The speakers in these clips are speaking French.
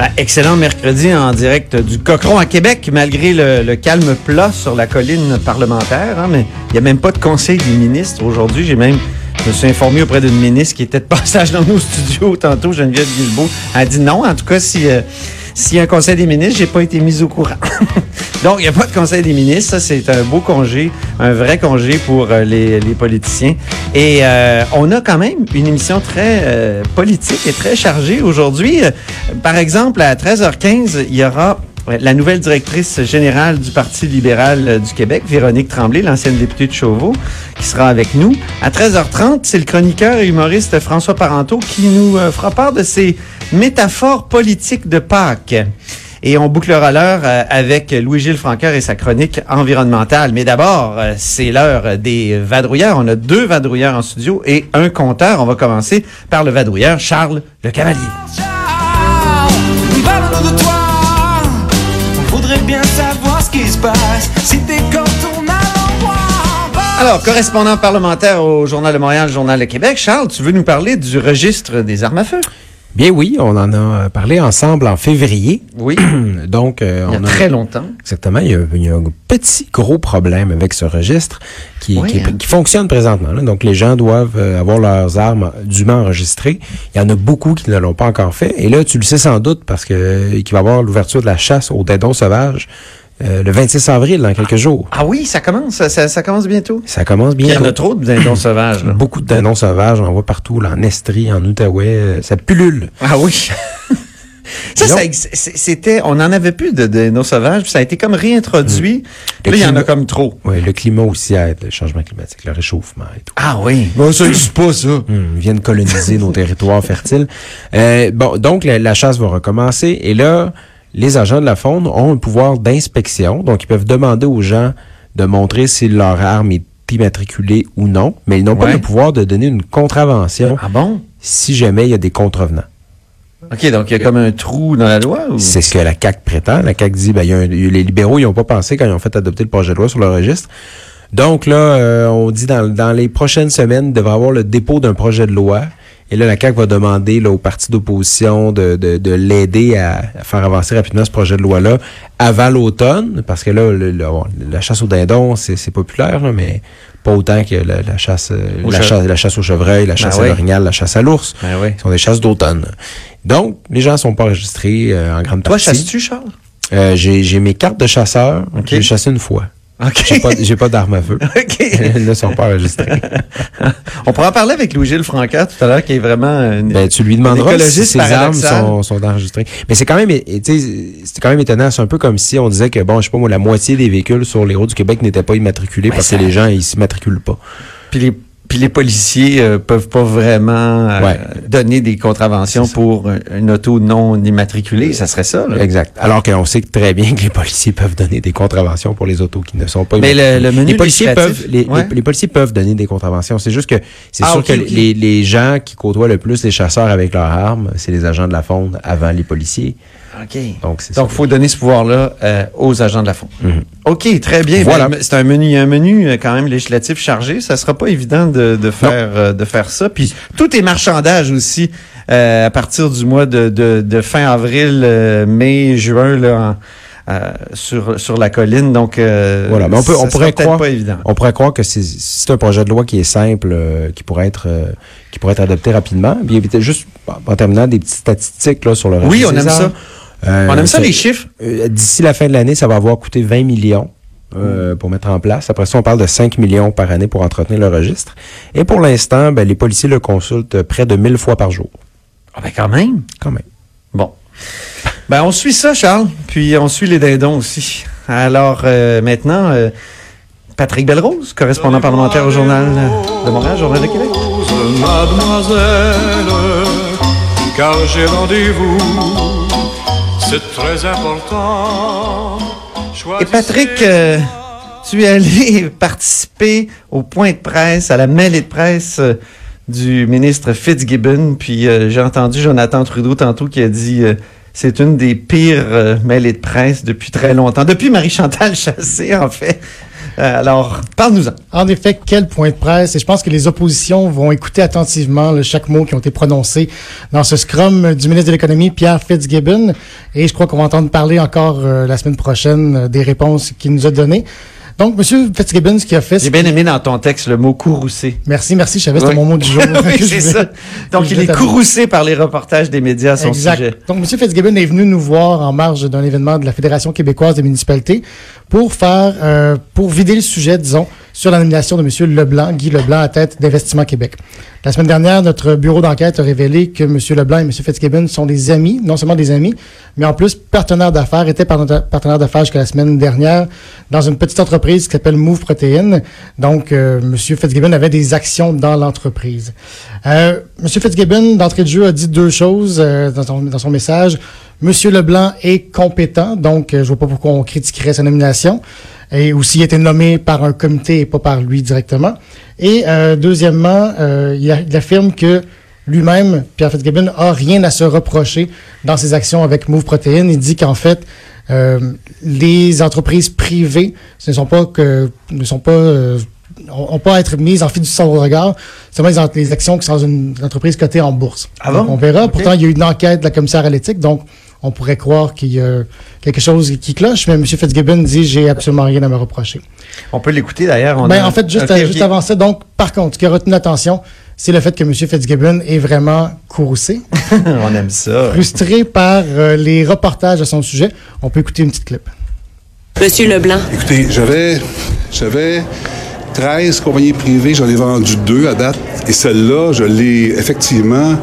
Ben, excellent mercredi en direct du Cochon à Québec, malgré le, calme plat sur la colline parlementaire. hein, mais il n'y a même pas de conseil des ministres aujourd'hui. J'ai même, je me suis informé auprès d'une ministre qui était de passage dans nos studios tantôt, Geneviève Guilbeault. Elle a dit non. En tout cas, si euh, s'il y a un conseil des ministres, j'ai pas été mise au courant. Donc, il n'y a pas de conseil des ministres. Ça, c'est un beau congé, un vrai congé pour euh, les, les politiciens. Et euh, on a quand même une émission très euh, politique et très chargée aujourd'hui. Euh, Par exemple, à 13h15, il y aura la nouvelle directrice générale du Parti libéral euh, du Québec, Véronique Tremblay, l'ancienne députée de Chauveau, qui sera avec nous. À 13h30, c'est le chroniqueur et humoriste François Parenteau qui nous euh, fera part de ses métaphores politiques de Pâques. Et on bouclera l'heure euh, avec Louis-Gilles Franqueur et sa chronique environnementale. Mais d'abord, c'est l'heure des vadrouilleurs. On a deux vadrouilleurs en studio et un compteur. On va commencer par le vadrouilleur Charles Le Cavalier. Passe. Si t'es quand on a l'envoi. Alors, correspondant parlementaire au Journal de Montréal, Journal de Québec, Charles, tu veux nous parler du registre des armes à feu? Bien oui, on en a parlé ensemble en février. Oui, Donc, euh, il y a on très longtemps. Exactement, il y, a, il y a un petit gros problème avec ce registre qui, Oui, qui, hein. qui fonctionne présentement. là. Donc, les gens doivent euh, avoir leurs armes dûment enregistrées. Il y en a beaucoup qui ne l'ont pas encore fait. Et là, tu le sais sans doute parce que euh, qu'il va y avoir l'ouverture de la chasse aux dindons sauvages euh, le 26 avril, dans quelques jours. Ah oui, ça commence, ça, ça- commence bientôt. Ça commence Il y en a trop de dindons sauvages. là. Beaucoup de dindons sauvages, on en voit partout, là, en Estrie, en Outaouais, euh, ça pullule. Ah oui. ça, c'était, on n'en avait plus de dindons sauvages, puis ça a été comme réintroduit. Le Là, il y en a comme trop. Oui, le climat aussi aide, le changement climatique, le réchauffement et tout. Ah oui. Bon, ça existe pas, ça. Hum, ils viennent coloniser nos territoires fertiles. Euh, bon, donc la, la chasse va recommencer et là, les agents de la faune ont un pouvoir d'inspection, donc ils peuvent demander aux gens de montrer si leur arme est immatriculée ou non, mais ils n'ont pas le pouvoir de donner une contravention Ah bon? si jamais il y a des contrevenants. OK, donc il y a comme un trou dans la loi? Ou... C'est ce que la CAQ prétend. La CAQ dit, ben, il y a un- les libéraux, ils n'ont pas pensé quand ils ont fait adopter le projet de loi sur le registre. Donc là, euh, on dit dans, dans les prochaines semaines, il devrait y avoir le dépôt d'un projet de loi. Et là, la CAQ va demander là, aux partis d'opposition de, de, de l'aider à, faire avancer rapidement ce projet de loi-là avant l'automne, parce que là, le- le- bon, la chasse aux dindons, c'est c'est populaire, là, mais pas autant que la, la chasse, euh, Au la, chasse, la chasse au chevreuil, la chasse oui. à l'orignal, la chasse à l'ours. Ben oui. Ce sont des chasses d'automne. Donc, les gens sont pas enregistrés euh, en grande Toi, partie. chasses-tu, Charles? Euh, j'ai j'ai mes cartes de chasseur. Ok. J'ai chassé une fois. OK. J'ai pas, d'armes à feu. OK. Elles ne sont pas enregistrées. On pourra en parler avec Louis-Gilles Francaire tout à l'heure, qui est vraiment... une- Ben, tu lui demanderas si ses armes sont, sont enregistrées. Mais c'est quand même, c'est quand même étonnant. C'est un peu comme si on disait que, bon, je sais pas moi, la moitié des véhicules sur les routes du Québec n'étaient pas immatriculés parce ça- que les gens, ils s'immatriculent pas. Puis les, puis les policiers euh, peuvent pas vraiment euh, Ouais. donner des contraventions pour un- une auto non immatriculée. Ça serait ça, là. Exact. Alors qu'on sait très bien que les policiers peuvent donner des contraventions pour les autos qui ne sont pas Mais le- immatriculées. le menu les policiers peuvent les, ouais. les- les policiers peuvent donner des contraventions. C'est juste que c'est Ah, sûr que. Les, les gens qui côtoient le plus les chasseurs avec leurs armes, c'est les agents de la faune avant les policiers. OK. Donc c'est Donc, il faut donner ce pouvoir-là euh, aux agents de la faune. Mhm. OK, très bien. Voilà. Ben, C'est un menu, un menu euh, quand même législatif chargé. Ça sera pas évident de, de faire euh, de faire ça. Puis tout est marchandage aussi euh, à partir du mois de, de, de fin avril, euh, mai, juin là, en- euh, sur sur la colline. Donc euh, Voilà, mais on peut- on pourrait croire- pas évident. On pourrait croire que c'est- c'est un projet de loi qui est simple, euh, qui pourrait être euh, qui pourrait être adopté rapidement. Puis juste en terminant des petites statistiques là sur le Oui, on aime ça. Euh, On aime ça les chiffres? Euh, D'ici la fin de l'année, ça va avoir coûté 20 millions euh, pour mettre en place. Après ça, on parle de 5 millions par année pour entretenir le registre. Et pour l'instant, ben, les policiers le consultent près de 1000 fois par jour. Ah ben quand même. Quand même. Bon. Ben, on suit ça, Charles. Puis on suit les dindons aussi. Alors, euh, maintenant, euh, Patrick Belrose, correspondant parlementaire au Journal de Montréal, Journal de Québec. Mademoiselle, car j'ai rendez-vous. C'est très important. Et Patrick, euh, tu es allé participer au point de presse, à la mêlée de presse euh, du ministre Fitzgibbon. Puis euh, j'ai entendu Jonathan Trudeau tantôt qui a dit euh, c'est une des pires mêlées de presse depuis très longtemps. Depuis Marie-Chantal Chassé, en fait. Euh, alors, parle-nous-en. En effet, quel point de presse? Et je pense que les oppositions vont écouter attentivement chaque mot qui ont été prononcés dans ce scrum du ministre de l'Économie, Pierre Fitzgibbon. Et je crois qu'on va entendre parler encore euh, la semaine prochaine euh, des réponses qu'il nous a données. Donc, M. Fitzgibbon, ce qu'il a fait, J'ai bien aimé dans ton texte le mot courroucé. Merci, merci. Je savais que c'était Oui. mon mot du jour. oui, c'est ça. Donc, il est courroucé par les reportages des médias à son exact. sujet. Donc, M. Fitzgibbon est venu nous voir en marge d'un événement de la Fédération québécoise des municipalités pour faire, euh, pour vider le sujet, disons, sur la nomination de M. Leblanc, Guy Leblanc, à tête d'Investissement Québec. La semaine dernière, notre bureau d'enquête a révélé que M. Leblanc et M. Fitzgibbon sont des amis, non seulement des amis, mais en plus partenaires d'affaires, étaient partenaires d'affaires jusqu'à la semaine dernière dans une petite entreprise qui s'appelle Move Protein. Donc, euh, M. Fitzgibbon avait des actions dans l'entreprise. Euh, M. Fitzgibbon, d'entrée de jeu, a dit deux choses euh, dans son message. M. Leblanc est compétent, donc euh, je vois pas pourquoi on critiquerait sa nomination. Et aussi, il a été nommé par un comité et pas par lui directement. Et euh, deuxièmement, euh, il, a- il affirme que lui-même, Pierre Fitzgibbon, a rien à se reprocher dans ses actions avec Move Protein. Il dit qu'en fait, euh, les entreprises privées ce ne sont pas que ne sont pas euh, ont pas à être mises en fiduciaire au regard, seulement les, les actions qui sont dans une entreprise cotée en bourse. Ah Donc, on verra. Pourtant, il y a eu une enquête de la commissaire à l'éthique, donc on pourrait croire qu'il y a quelque chose qui cloche, mais M. Fitzgibbon dit j'ai absolument rien à me reprocher. On peut l'écouter d'ailleurs. on Ben, a- en fait, juste, Ok, euh, ok. juste avant ça, donc, par contre, ce qui a retenu l'attention, c'est le fait que M. Fitzgibbon est vraiment courroucé, on aime ça. frustré par euh, les reportages à son sujet. On peut écouter une petite clip. Monsieur Leblanc, Écoutez, j'avais, j'avais 13 compagnies privées, j'en ai vendu deux à date. Et celle-là, je l'ai effectivement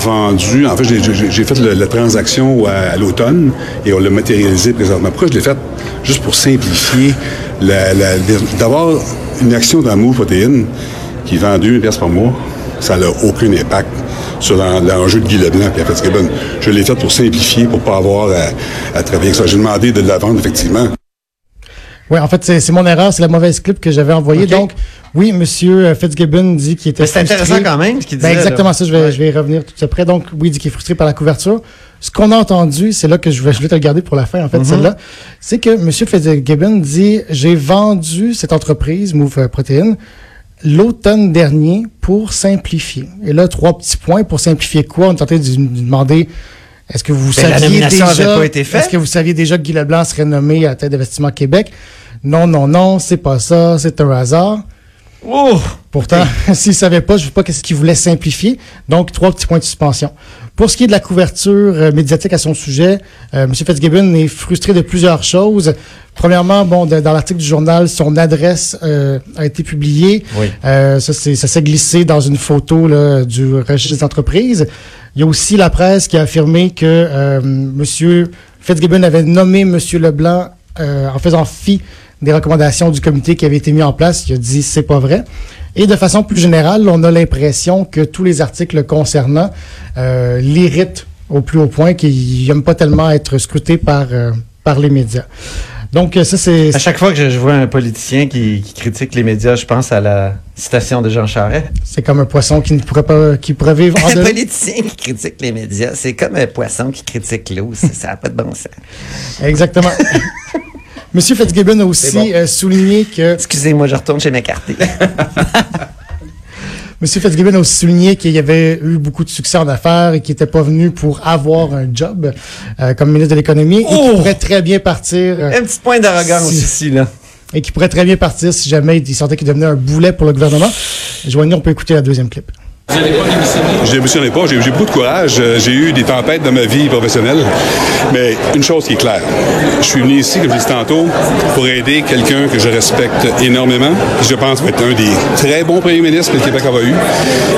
vendue. En fait, j'ai, fait la transaction à, à l'automne et on l'a matérialisé présentement. Pourquoi je l'ai fait? Juste pour simplifier, d'avoir une action dans Move Protéine qui vend 2000 pièces par mois, ça n'a aucun impact sur l'en- l'enjeu de Guy Leblanc et. Je l'ai fait pour simplifier, pour pas avoir à, à travailler avec ça. J'ai demandé de la vendre, effectivement. Oui, en fait, c'est mon erreur, c'est la mauvaise clip que j'avais envoyée. Donc, oui, M. Fitzgibbon dit qu'il était Mais c'est intéressant quand même ce qu'il Ben, disait. exactement là. ça, je vais, Ouais. je vais y revenir tout après. Donc, oui, il dit qu'il est frustré par la couverture. Ce qu'on a entendu, c'est là que je vais, je vais te le garder pour la fin, en fait, celle-là, c'est que M. Fitzgibbon dit J'ai vendu cette entreprise, Move euh, Protein, l'automne dernier pour simplifier. Et là, trois petits points. Pour simplifier quoi? On est en train de lui demander est-ce que vous saviez déjà avait pas été faite. Est-ce que vous saviez déjà que Guy Leblanc serait nommé à la tête d'Investissement Québec? Non, non, non, c'est pas ça, c'est un hasard. Oh! Pourtant, s'il savait pas, je ne sais pas qu'est-ce qu'il voulait simplifier. Donc, trois petits points de suspension. Pour ce qui est de la couverture euh, médiatique à son sujet, euh, M. Fitzgibbon est frustré de plusieurs choses. Premièrement, bon, de- dans l'article du journal, son adresse euh, a été publiée. Oui. Euh, ça, s'est glissé dans une photo là, du registre des entreprises. Il y a aussi la presse qui a affirmé que M. Fitzgibbon avait nommé M. Leblanc en faisant fi des recommandations du comité qui avait été mis en place. Il a dit c'est pas vrai. Et de façon plus générale, on a l'impression que tous les articles concernant euh, l'irritent au plus haut point, qu'il n'aime pas tellement être scruté par, euh, par les médias. Donc, euh, ça, c'est. À chaque fois que je, je vois un politicien qui, qui critique les médias, je pense à la citation de Jean Charest. C'est comme un poisson qui ne pourrait pas, qui pourrait vivre en Un politicien qui critique les médias, c'est comme un poisson qui critique l'eau. Ça n'a pas de bon sens. Exactement. Monsieur Fitzgibbon a aussi bon. euh, souligné que Excusez-moi, je retourne chez McCarthy. Monsieur Fitzgibbon a aussi souligné qu'il y avait eu beaucoup de succès en affaires et qu'il n'était pas venu pour avoir un job euh, comme ministre de l'économie et Oh! qu'il pourrait très bien partir euh, un petit point d'arrogance Si. ici, là. et qu'il pourrait très bien partir si jamais il sentait qu'il devenait un boulet pour le gouvernement. Joignez, on peut écouter la deuxième clip. Je démissionnais pas. J'ai j'ai eu beaucoup de courage. Euh, J'ai eu des tempêtes dans ma vie professionnelle. Mais une chose qui est claire, je suis venu ici, comme je disais tantôt, pour aider quelqu'un que je respecte énormément. qui, Je pense va être un des très bons premiers ministres que le Québec a eu.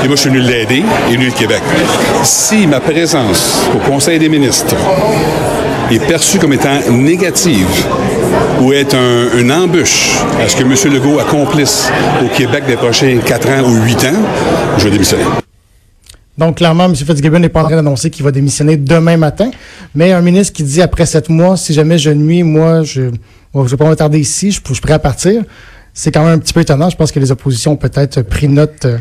Et moi, je suis venu l'aider et venu le Québec. Si ma présence au Conseil des ministres est perçue comme étant négative ou est un, une embûche à ce que M. Legault accomplisse au Québec des prochains 4 ans ou 8 ans, je vais démissionner. Donc, clairement, M. Fitzgibbon n'est pas en train d'annoncer qu'il va démissionner demain matin. Mais un ministre qui dit après sept mois, si jamais je nuis, moi, je ne vais pas m'attarder ici, je, je suis prêt à partir, c'est quand même un petit peu étonnant. Je pense que les oppositions ont peut-être pris note euh,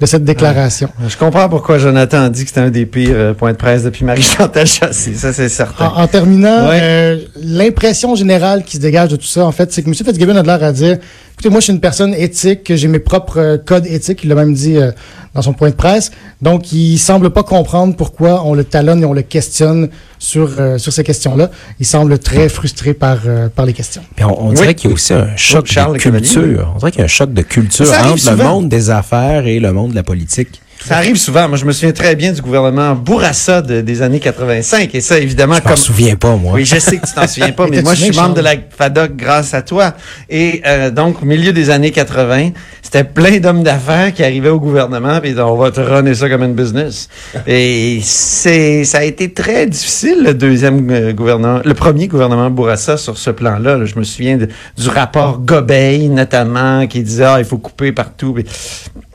de cette déclaration. Je comprends pourquoi Jonathan dit que c'était un des pires euh, points de presse depuis Marie-Chantal Chassé. Ça, c'est certain. En, en terminant, Ouais. euh, l'impression générale qui se dégage de tout ça, en fait, c'est que M. Fitzgibbon a de l'air à dire écoutez, moi, je suis une personne éthique, j'ai mes propres euh, codes éthiques, il l'a même dit euh, dans son point de presse. Donc, il semble pas comprendre pourquoi on le talonne et on le questionne sur, euh, sur ces questions-là. Il semble très frustré par, euh, par les questions. Puis on, on dirait qu'il y a aussi un choc de Cavalier. culture. On dirait qu'il y a un choc de culture entre le monde des affaires et le monde de la politique. Ça arrive souvent. Moi, je me souviens très bien du gouvernement Bourassa de- des années 85. Et ça, évidemment, Je m'en comme... souviens pas, moi. Oui, je sais que tu t'en souviens pas, mais moi, je suis membre de la? FADOC grâce à toi. Et euh, donc, au milieu des années 80, c'était plein d'hommes d'affaires qui arrivaient au gouvernement et on va te runner ça comme une business. Et c'est, ça a été très difficile, le deuxième euh, gouvernement, le premier gouvernement Bourassa sur ce plan-là. là. Je me souviens de- du rapport Gobeil, notamment, qui disait, ah, il faut couper partout.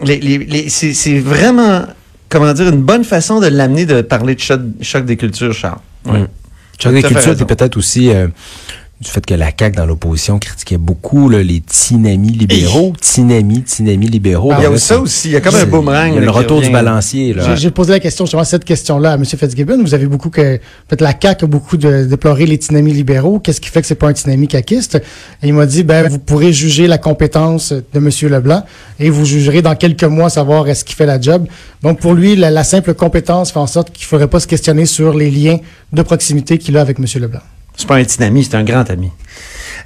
Les, les, les- c'est, c'est vraiment, comment dire, une bonne façon de l'amener de parler de choc, choc des cultures, Charles. Oui. Choc des cultures, c'est peut-être aussi euh, du fait que la CAQ dans l'opposition critiquait beaucoup là, les tinamis libéraux. Tinamis, tinamis libéraux. Il y a Là, ça aussi. Il y a comme un boomerang. il y a là, le retour du balancier. J'ai- posé la question, justement, cette question-là à M. Fitzgibbon. Vous avez beaucoup que, peut-être la CAQ a beaucoup de, déploré les dynamis libéraux. Qu'est-ce qui fait que c'est pas un dynamique caquiste? Et il m'a dit, ben, vous pourrez juger la compétence de M. Leblanc et vous jugerez dans quelques mois savoir est-ce qu'il fait la job. Donc, pour lui, la, la simple compétence fait en sorte qu'il ne faudrait pas se questionner sur les liens de proximité qu'il a avec M. Leblanc. C'est pas un petit ami, c'est un grand ami.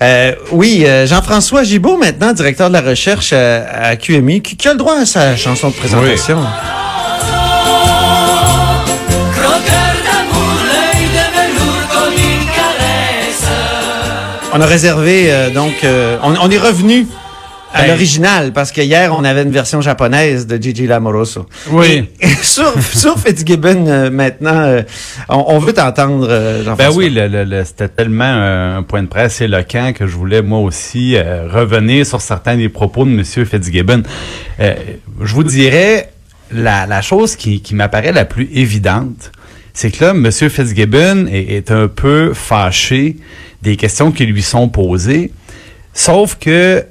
Euh, oui, euh, Jean-François Gibault, maintenant directeur de la recherche euh, à QMI, qui, qui a le droit à sa chanson de présentation. On a réservé, donc, on, on est revenu à Ben. l'original, parce que hier, on avait une version japonaise de Gigi Lamoroso. Oui. Et sur, sur Fitzgibbon, euh, maintenant, euh, on, on veut t'entendre, euh, Ben oui, le, le- le- c'était tellement un point de presse éloquent que je voulais moi aussi euh, revenir sur certains des propos de M. Fitzgibbon. Je vous dirais, la, la chose qui, qui m'apparaît la plus évidente, c'est que là, M. Fitzgibbon est, est un peu fâché des questions qui lui sont posées, sauf que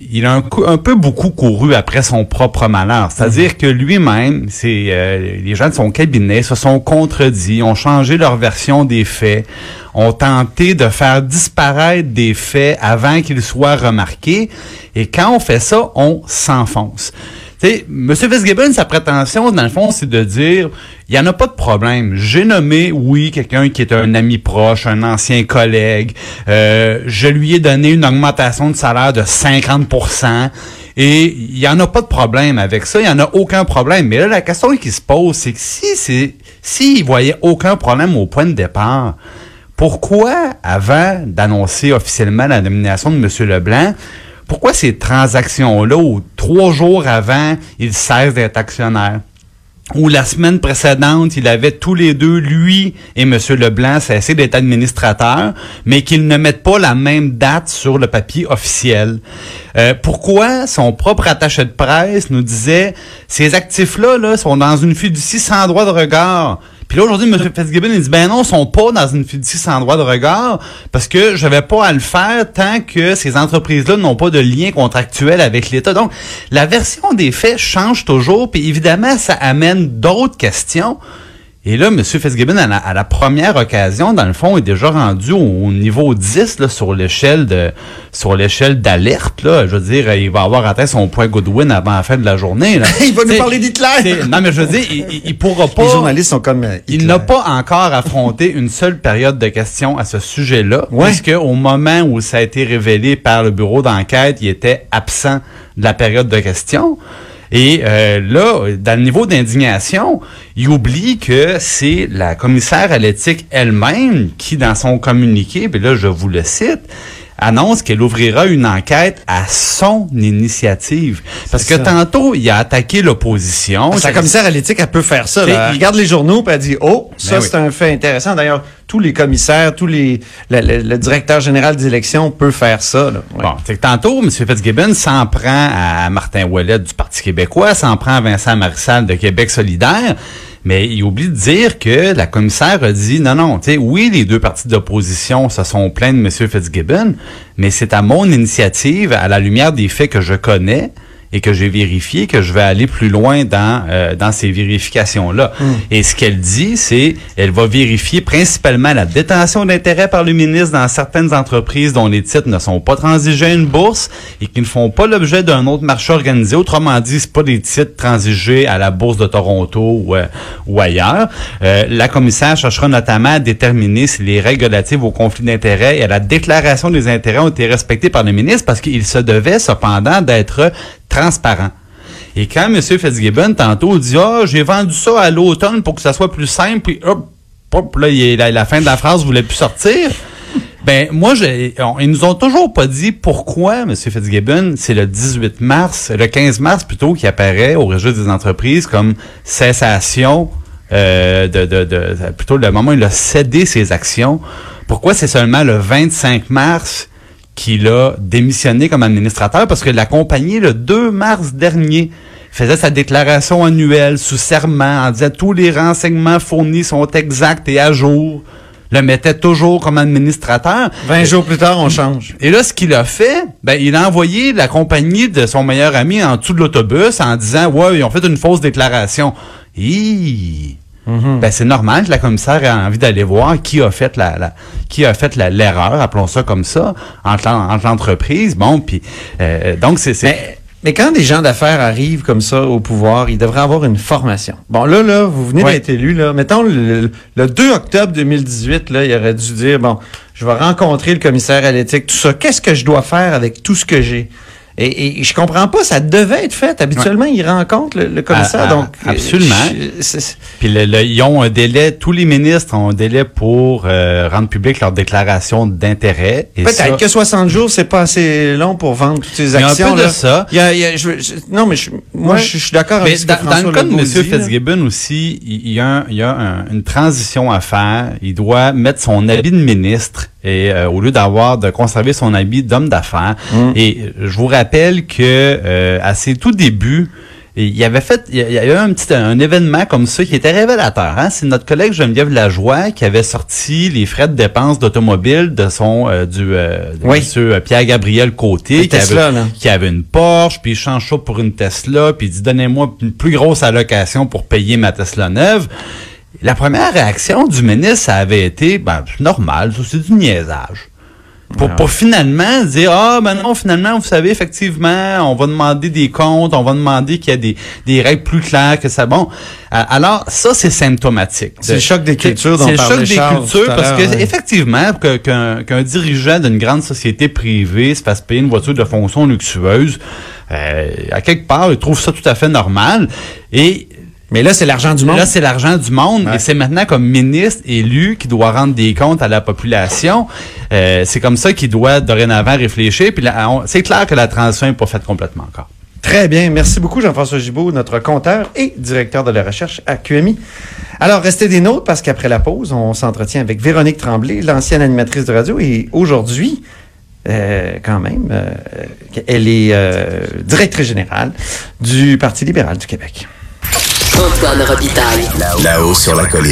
il a un, peu beaucoup couru après son propre malheur. C'est-à-dire que lui-même, c'est euh, les gens de son cabinet se sont contredits, ont changé leur version des faits, ont tenté de faire disparaître des faits avant qu'ils soient remarqués. Et quand on fait ça, on s'enfonce. Sais, M. Fitzgibbon, sa prétention, dans le fond, c'est de dire, il n'y en a pas de problème. J'ai nommé, oui, quelqu'un qui est un ami proche, un ancien collègue. Euh, je lui ai donné une augmentation de salaire de 50% et il n'y en a pas de problème avec ça. Il n'y en a aucun problème. Mais là, la question qui se pose, c'est que si c'est, s'il voyait aucun problème au point de départ, pourquoi, avant d'annoncer officiellement la nomination de M. Leblanc, pourquoi ces transactions-là, où trois jours avant, il cesse d'être actionnaire? Ou la semaine précédente, il avait tous les deux, lui et M. Leblanc, cessé d'être administrateurs, mais qu'ils ne mettent pas la même date sur le papier officiel. Euh, pourquoi son propre attaché de presse nous disait ces actifs-là là, sont dans une fiducie sans droit de regard? Puis là, aujourd'hui, M. Fitzgibbon, il dit, ben non, ils sont pas dans une fiducie sans droit de regard parce que je vais pas à le faire tant que ces entreprises-là n'ont pas de lien contractuel avec l'État. Donc, la version des faits change toujours, puis évidemment, ça amène d'autres questions. Et là, M. Fitzgibbon, à la, à la première occasion, dans le fond, est déjà rendu au, au niveau 10 là, sur l'échelle de sur l'échelle d'alerte. Là. Je veux dire, il va avoir atteint son point Goodwin avant la fin de la journée. Là. Il va nous parler d'Hitler! Non, mais je veux dire, il, pourra pas... Les journalistes sont comme euh, Il n'a pas encore affronté une seule période de questions à ce sujet-là, Ouais. puisque au moment où ça a été révélé par le bureau d'enquête, il était absent de la période de questions. Et euh, là, dans le niveau d'indignation, il oublie que c'est la commissaire à l'éthique elle-même qui, dans son communiqué, puis là je vous le cite, annonce qu'elle ouvrira une enquête à son initiative. Parce que ça. tantôt, il a attaqué l'opposition. Sa commissaire à l'éthique, elle peut faire ça. Là. Elle il- regarde les journaux et elle dit Oh, ça, Ben oui. c'est un fait intéressant. D'ailleurs, tous les commissaires, tous les. Le, le- le directeur général des élections peut faire ça. Là. Ouais. Bon, c'est que tantôt, M. Fitzgibbon s'en prend à Martin Ouellet du Parti québécois, s'en prend à Vincent Marissal de Québec solidaire, mais il oublie de dire que la commissaire a dit, non, non, tu sais, oui, les deux partis d'opposition se sont plaints de M. Fitzgibbon, mais c'est à mon initiative, à la lumière des faits que je connais, et que j'ai vérifié que je vais aller plus loin dans euh, dans ces vérifications là. Et ce qu'elle dit, c'est elle va vérifier principalement la détention d'intérêts par le ministre dans certaines entreprises dont les titres ne sont pas transigés à une bourse et qui ne font pas l'objet d'un autre marché organisé. Autrement dit, c'est pas des titres transigés à la bourse de Toronto ou, euh, ou ailleurs. Euh, la commissaire cherchera notamment à déterminer si les règles relatives au conflit d'intérêts et à la déclaration des intérêts ont été respectées par le ministre parce qu'il se devait cependant d'être transparent. Et quand M. Fitzgibbon, tantôt, dit « Ah, j'ai vendu ça à l'automne pour que ça soit plus simple », puis hop, hop, là, il la, la fin de la phrase voulait plus sortir. Ben, moi, on- ils nous ont toujours pas dit pourquoi, M. Fitzgibbon, c'est le 18 mars, le 15 mars plutôt, qui apparaît au registre des entreprises comme cessation euh, de, de, de, plutôt le moment où il a cédé ses actions. Pourquoi c'est seulement le 25 mars qu'il a démissionné comme administrateur? Parce que la compagnie, le 2 mars dernier, faisait sa déclaration annuelle sous serment en disant tous les renseignements fournis sont exacts et à jour. Le mettait toujours comme administrateur. 20 jours plus tard, on change. Et là, ce qu'il a fait, ben, il a envoyé la compagnie de son meilleur ami en dessous de l'autobus en disant, ouais, ils ont fait une fausse déclaration. Hi! Ben, c'est normal que la commissaire ait envie d'aller voir qui a fait la, la- qui a fait la- l'erreur, appelons ça comme ça, entre, l'en- entre l'entreprise. Bon, puis euh, donc c'est c'est- Mais, mais quand des gens d'affaires arrivent comme ça au pouvoir, ils devraient avoir une formation. Bon, là, là, vous venez d'être élu, là. Mettons, le, le 2 octobre 2018, là, il aurait dû dire, bon, je vais rencontrer le commissaire à l'éthique, tout ça. Qu'est-ce que je dois faire avec tout ce que j'ai? Et, et je comprends pas, ça devait être fait. Habituellement, ils rencontrent le, le commissaire, Ah, ah, donc... euh, absolument. je- Puis le- le- ils ont un délai, tous les ministres ont un délai pour euh, rendre public leur déclaration d'intérêt. Peut-être que 60 jours, c'est pas assez long pour vendre toutes ces Il y a un actions. peu de ça. Il y a- il y a- je- je- non, mais je- moi, Ouais. je, suis d'accord avec ce que dans, le cas de M. Fitzgibbon aussi, il y a, il y a un- une transition à faire. Il doit mettre son habit de ministre et euh, au lieu d'avoir de conserver son habit d'homme d'affaires. Mm. Et je vous rappelle que euh, à ses tout débuts, il y avait fait, il y a il y a eu un petit un événement comme ça qui était révélateur. Hein? C'est notre collègue Geneviève Lajoie qui avait sorti les frais de dépenses d'automobile de son euh, du euh, de Oui. monsieur Pierre Gabriel Côté Tesla, avait, qui avait une Porsche, puis il change ça pour une Tesla, puis il dit donnez-moi une plus grosse allocation pour payer ma Tesla neuve. La première réaction du ministre, ça avait été ben, c'est normal, ça, c'est du niaisage. Pour, pour finalement dire ah ben non finalement vous savez effectivement on va demander des comptes on va demander qu'il y a des, des règles plus claires que ça bon Euh, alors ça c'est symptomatique C'est le choc des cultures c'est le choc des Charles cultures parce que ouais. effectivement qu'un dirigeant d'une grande société privée se fasse payer une voiture de fonction luxueuse euh, à quelque part il trouve ça tout à fait normal et Mais là, c'est l'argent du monde. Là, c'est l'argent du monde Ouais. et c'est maintenant comme ministre élu qui doit rendre des comptes à la population. Euh, c'est comme ça qu'il doit dorénavant réfléchir. Puis c'est clair que la transition n'est pas faite complètement encore. Très bien. Merci beaucoup, Jean-François Gibault, notre compteur et directeur de la recherche à QMI. Alors, restez des nôtres parce qu'après la pause, on s'entretient avec Véronique Tremblay, l'ancienne animatrice de radio. Et aujourd'hui, euh, quand même, euh, elle est euh, directrice générale du Parti libéral du Québec. Antoine Robitaille. Là-haut sur la colline.